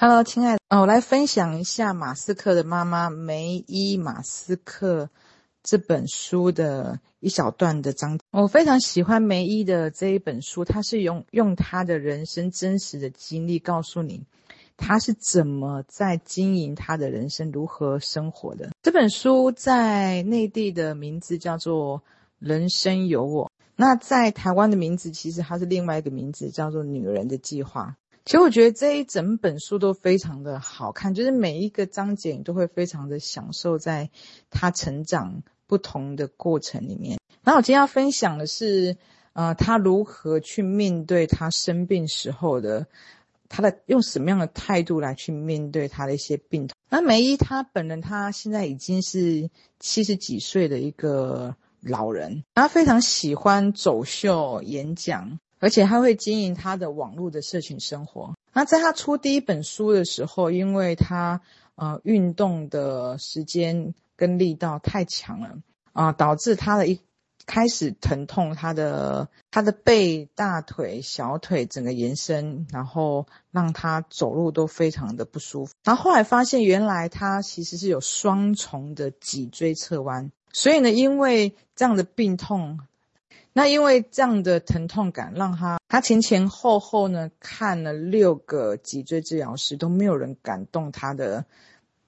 Hello，亲爱的，我来分享一下马斯克的妈妈梅伊马斯克这本书的一小段的章。我非常喜欢梅伊的这一本书，他是用用他的人生真实的经历告诉你，他是怎么在经营他的人生，如何生活的。这本书在内地的名字叫做《人生有我》，那在台湾的名字其实它是另外一个名字，叫做《女人的计划》。其实我觉得这一整本书都非常的好看，就是每一个章节你都会非常的享受在他成长不同的过程里面。然后我今天要分享的是，呃，他如何去面对他生病时候的，他的用什么样的态度来去面对他的一些病痛。那梅姨他本人他现在已经是七十几岁的一个老人，他非常喜欢走秀演讲。而且他会经营他的网络的社群生活。那在他出第一本书的时候，因为他呃运动的时间跟力道太强了啊、导致他的一开始疼痛，他的他的背、大腿、小腿整个延伸，然后让他走路都非常的不舒服。然后后来发现，原来他其实是有双重的脊椎侧弯，所以呢，因为这样的病痛。那因为这样的疼痛感，让他他前前后后呢看了六个脊椎治疗师，都没有人敢动他的，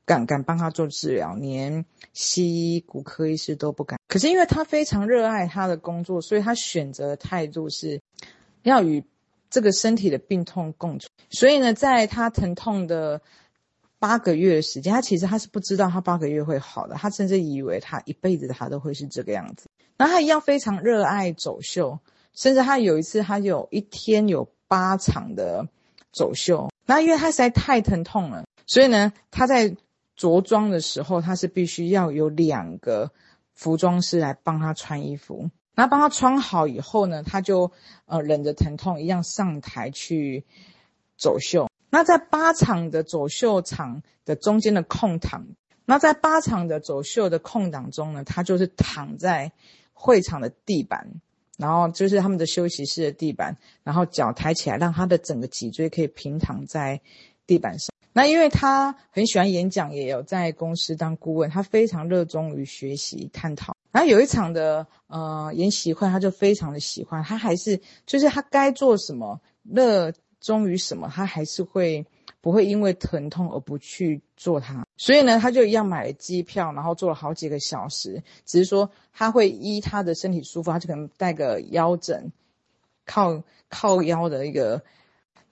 敢敢帮他做治疗，连西医骨科医师都不敢。可是因为他非常热爱他的工作，所以他选择的态度是要与这个身体的病痛共存。所以呢，在他疼痛的八个月的时间，他其实他是不知道他八个月会好的，他甚至以为他一辈子他都会是这个样子。那他一样非常热爱走秀，甚至他有一次，他有一天有八场的走秀。那因为他实在太疼痛了，所以呢，他在着装的时候，他是必须要有两个服装师来帮他穿衣服。那帮他穿好以后呢，他就呃忍着疼痛一样上台去走秀。那在八场的走秀场的中间的空档，那在八场的走秀的空档中呢，他就是躺在。会场的地板，然后就是他们的休息室的地板，然后脚抬起来，让他的整个脊椎可以平躺在地板上。那因为他很喜欢演讲，也有在公司当顾问，他非常热衷于学习探讨。然后有一场的呃研习会，他就非常的喜欢，他还是就是他该做什么，热衷于什么，他还是会。不会因为疼痛而不去做它，所以呢，他就一样买了机票，然后坐了好几个小时。只是说他会依他的身体舒服，他就可能带个腰枕，靠靠腰的一个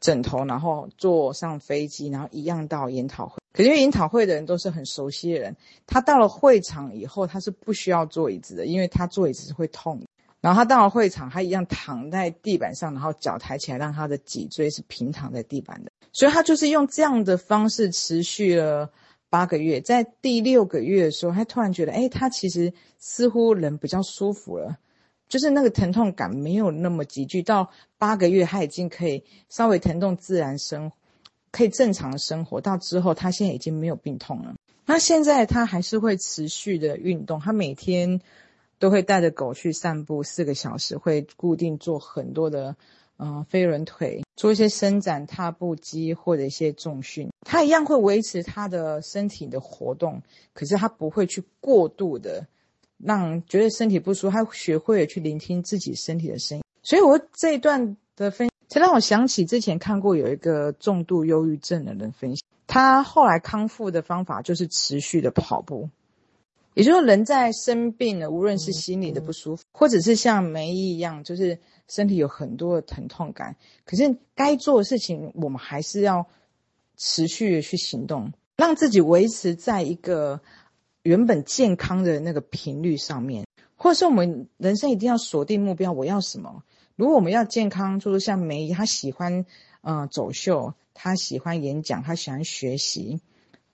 枕头，然后坐上飞机，然后一样到研讨会。可是因为研讨会的人都是很熟悉的人，他到了会场以后，他是不需要坐椅子的，因为他坐椅子是会痛。然后他到了会场，他一样躺在地板上，然后脚抬起来，让他的脊椎是平躺在地板的。所以他就是用这样的方式持续了八个月，在第六个月的时候，他突然觉得，哎，他其实似乎人比较舒服了，就是那个疼痛感没有那么急剧。到八个月，他已经可以稍微疼痛自然生，可以正常生活。到之后，他现在已经没有病痛了。那现在他还是会持续的运动，他每天都会带着狗去散步四个小时，会固定做很多的。嗯、飞轮腿，做一些伸展、踏步机或者一些重训，他一样会维持他的身体的活动，可是他不会去过度的让觉得身体不舒服，他学会了去聆听自己身体的声音。所以我这一段的分享，才让我想起之前看过有一个重度忧郁症的人分享，他后来康复的方法就是持续的跑步。也就是说，人在生病了，无论是心理的不舒服，或者是像梅姨一样，就是身体有很多的疼痛感，可是该做的事情，我们还是要持续的去行动，让自己维持在一个原本健康的那个频率上面。或者是我们人生一定要锁定目标，我要什么？如果我们要健康，就是像梅姨，她喜欢嗯、呃、走秀，她喜欢演讲，她喜欢学习，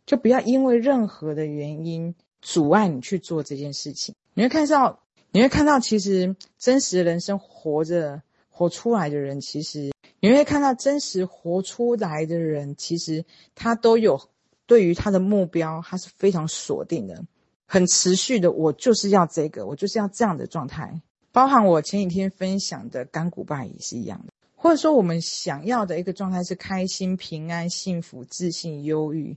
就不要因为任何的原因。阻碍你去做这件事情，你会看到，你会看到，其实真实人生活着活出来的人，其实你会看到真实活出来的人，其实他都有对于他的目标，他是非常锁定的，很持续的。我就是要这个，我就是要这样的状态。包含我前几天分享的甘古拜也是一样的。或者说我们想要的一个状态是开心、平安、幸福、自信、忧郁，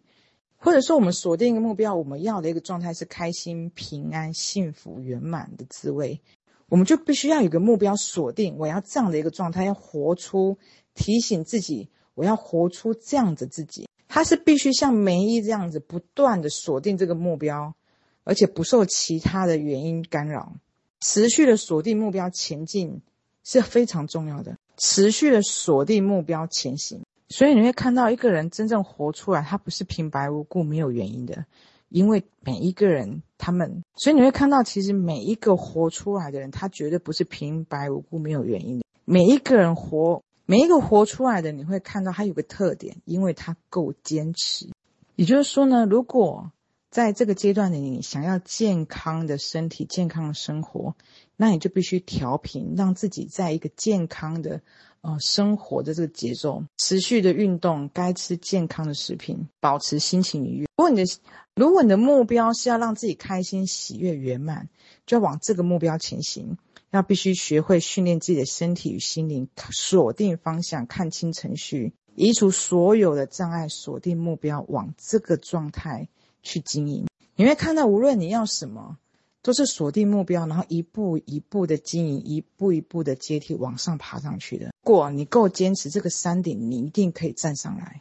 或者说我们锁定一个目标，我们要的一个状态是开心、平安、幸福、圆满的滋味，我们就必须要有个目标锁定，我要这样的一个状态，要活出，提醒自己，我要活出这样子自己，它是必须像梅姨这样子不断的锁定这个目标，而且不受其他的原因干扰，持续的锁定目标前进是非常重要的。持续的锁定目标前行，所以你会看到一个人真正活出来，他不是平白无故没有原因的，因为每一个人他们，所以你会看到，其实每一个活出来的人，他绝对不是平白无故没有原因的。每一个人活，每一个活出来的，你会看到他有个特点，因为他够坚持。也就是说呢，如果在这个阶段的，你想要健康的身体、健康的生活。那你就必须调频，让自己在一个健康的呃生活的这个节奏，持续的运动，该吃健康的食品，保持心情愉悦。如果你的如果你的目标是要让自己开心、喜悦、圆满，就要往这个目标前行。要必须学会训练自己的身体与心灵，锁定方向，看清程序，移除所有的障碍，锁定目标，往这个状态去经营。你会看到，无论你要什么。都是锁定目标，然后一步一步的经营，一步一步的阶梯往上爬上去的。如果你够坚持，这个山顶你一定可以站上来。